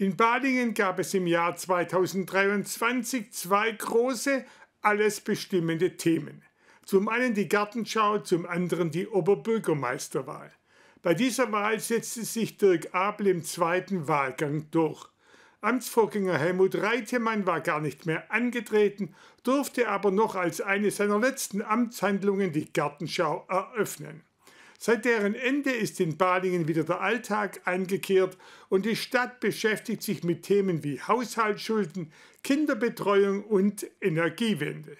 In Balingen gab es im Jahr 2023 zwei große, alles bestimmende Themen. Zum einen die Gartenschau, zum anderen die Oberbürgermeisterwahl. Bei dieser Wahl setzte sich Dirk Abel im zweiten Wahlgang durch. Amtsvorgänger Helmut Reitemann war gar nicht mehr angetreten, durfte aber noch als eine seiner letzten Amtshandlungen die Gartenschau eröffnen. Seit deren Ende ist in Balingen wieder der Alltag eingekehrt und die Stadt beschäftigt sich mit Themen wie Haushaltsschulden, Kinderbetreuung und Energiewende.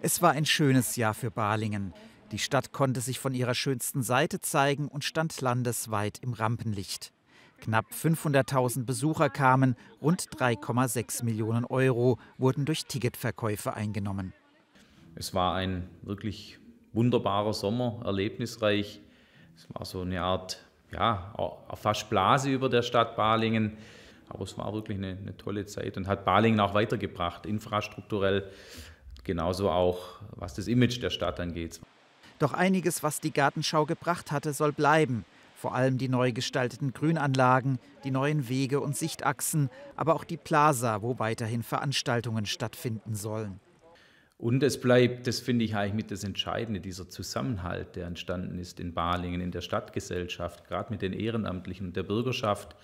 Es war ein schönes Jahr für Balingen. Die Stadt konnte sich von ihrer schönsten Seite zeigen und stand landesweit im Rampenlicht. Knapp 500.000 Besucher kamen, rund 3,6 Millionen Euro wurden durch Ticketverkäufe eingenommen. Es war ein wirklich wunderbarer Sommer, erlebnisreich. Es war so eine Art, ja, fast Blase über der Stadt Balingen. Aber es war wirklich eine, eine tolle Zeit und hat Balingen auch weitergebracht, infrastrukturell, genauso auch was das Image der Stadt angeht. Doch einiges, was die Gartenschau gebracht hatte, soll bleiben. Vor allem die neu gestalteten Grünanlagen, die neuen Wege und Sichtachsen, aber auch die Plaza, wo weiterhin Veranstaltungen stattfinden sollen. Und es bleibt, das finde ich eigentlich mit das Entscheidende, dieser Zusammenhalt, der entstanden ist in Balingen, in der Stadtgesellschaft, gerade mit den Ehrenamtlichen und der Bürgerschaft.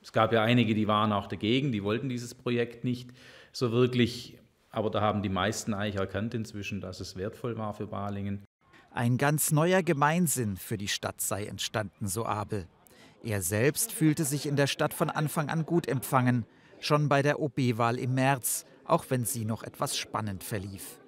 Es gab ja einige, die waren auch dagegen, die wollten dieses Projekt nicht so wirklich, aber da haben die meisten eigentlich erkannt inzwischen, dass es wertvoll war für Balingen. Ein ganz neuer Gemeinsinn für die Stadt sei entstanden, so Abel. Er selbst fühlte sich in der Stadt von Anfang an gut empfangen, schon bei der OB-Wahl im März, auch wenn sie noch etwas spannend verlief.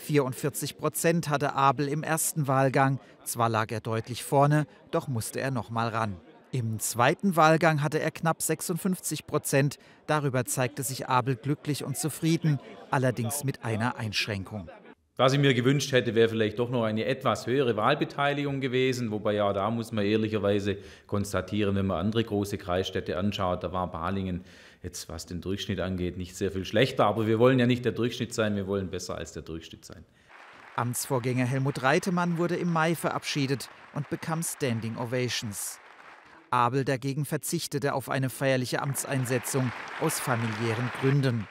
44 Prozent hatte Abel im ersten Wahlgang. Zwar lag er deutlich vorne, doch musste er noch mal ran. Im zweiten Wahlgang hatte er knapp 56 Prozent. Darüber zeigte sich Abel glücklich und zufrieden, allerdings mit einer Einschränkung. Was ich mir gewünscht hätte, wäre vielleicht doch noch eine etwas höhere Wahlbeteiligung gewesen. Wobei ja, da muss man ehrlicherweise konstatieren, wenn man andere große Kreisstädte anschaut, da war Balingen jetzt was den Durchschnitt angeht, nicht sehr viel schlechter. Aber wir wollen ja nicht der Durchschnitt sein, wir wollen besser als der Durchschnitt sein. Amtsvorgänger Helmut Reitemann wurde im Mai verabschiedet und bekam Standing Ovations. Abel dagegen verzichtete auf eine feierliche Amtseinsetzung aus familiären Gründen.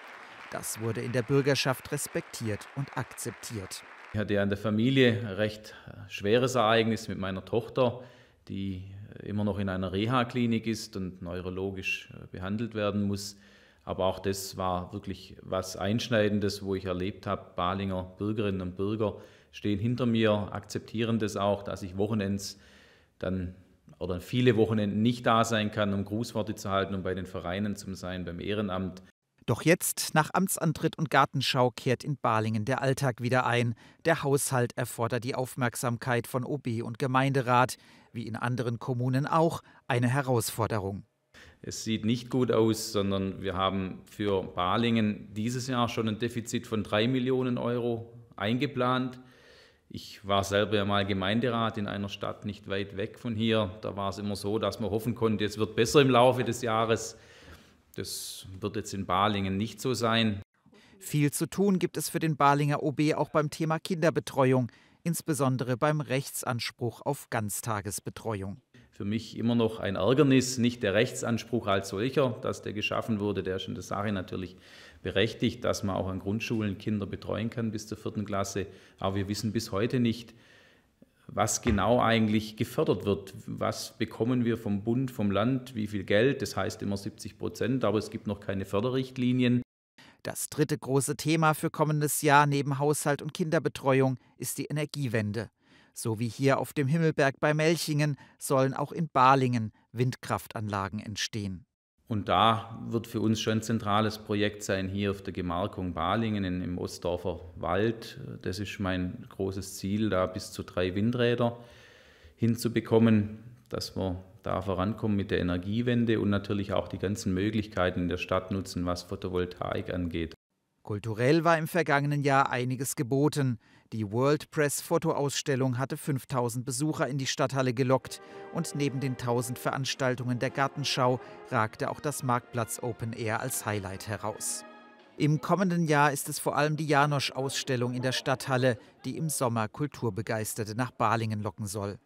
Das wurde in der Bürgerschaft respektiert und akzeptiert. Ich hatte ja in der Familie ein recht schweres Ereignis mit meiner Tochter, die immer noch in einer Reha-Klinik ist und neurologisch äh, behandelt werden muss. Aber auch das war wirklich was Einschneidendes, wo ich erlebt habe, Balinger Bürgerinnen und Bürger stehen hinter mir, akzeptieren das auch, dass ich Wochenends dann oder viele Wochenenden nicht da sein kann, um Grußworte zu halten, um bei den Vereinen zu sein, beim Ehrenamt. Doch jetzt, nach Amtsantritt und Gartenschau, kehrt in Balingen der Alltag wieder ein. Der Haushalt erfordert die Aufmerksamkeit von OB und Gemeinderat, wie in anderen Kommunen auch, eine Herausforderung. Es sieht nicht gut aus, sondern wir haben für Balingen dieses Jahr schon ein Defizit von drei Millionen Euro eingeplant. Ich war selber ja mal Gemeinderat in einer Stadt nicht weit weg von hier. Da war es immer so, dass man hoffen konnte, es wird besser im Laufe des Jahres. Das wird jetzt in Balingen nicht so sein. Viel zu tun gibt es für den Balinger OB auch beim Thema Kinderbetreuung, insbesondere beim Rechtsanspruch auf Ganztagesbetreuung. Für mich immer noch ein Ärgernis, nicht der Rechtsanspruch als solcher, dass der geschaffen wurde, der ist in der Sache natürlich berechtigt, dass man auch an Grundschulen Kinder betreuen kann bis zur vierten Klasse. Aber wir wissen bis heute nicht, was genau eigentlich gefördert wird. Was bekommen wir vom Bund, vom Land, wie viel Geld? Das heißt immer 70 Prozent, aber es gibt noch keine Förderrichtlinien. Das dritte große Thema für kommendes Jahr neben Haushalt und Kinderbetreuung ist die Energiewende. So wie hier auf dem Himmelberg bei Melchingen sollen auch in Balingen Windkraftanlagen entstehen. Und da wird für uns schon ein zentrales Projekt sein, hier auf der Gemarkung Balingen im Ostdorfer Wald. Das ist mein großes Ziel, da bis zu drei Windräder hinzubekommen, dass wir da vorankommen mit der Energiewende und natürlich auch die ganzen Möglichkeiten in der Stadt nutzen, was Photovoltaik angeht. Kulturell war im vergangenen Jahr einiges geboten. Die World Press Fotoausstellung hatte 5000 Besucher in die Stadthalle gelockt und neben den 1000 Veranstaltungen der Gartenschau ragte auch das Marktplatz Open Air als Highlight heraus. Im kommenden Jahr ist es vor allem die Janosch-Ausstellung in der Stadthalle, die im Sommer Kulturbegeisterte nach Balingen locken soll.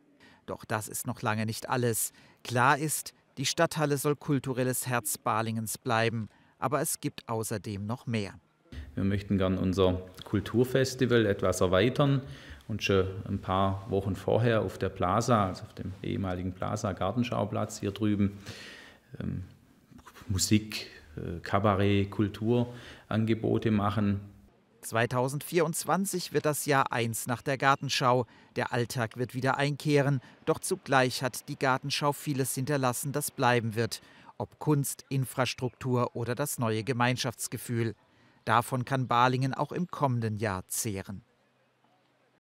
Doch das ist noch lange nicht alles. Klar ist, Die Stadthalle soll kulturelles Herz Balingens bleiben, aber es gibt außerdem noch mehr. Wir möchten gern unser Kulturfestival etwas erweitern und schon ein paar Wochen vorher auf der Plaza, also auf dem ehemaligen Plaza Gartenschauplatz hier drüben, ähm, Musik, äh, Kabarett, Kulturangebote machen. 2024 wird das Jahr 1 nach der Gartenschau. Der Alltag wird wieder einkehren, doch zugleich hat die Gartenschau vieles hinterlassen, das bleiben wird. Ob Kunst, Infrastruktur oder das neue Gemeinschaftsgefühl. Davon kann Balingen auch im kommenden Jahr zehren.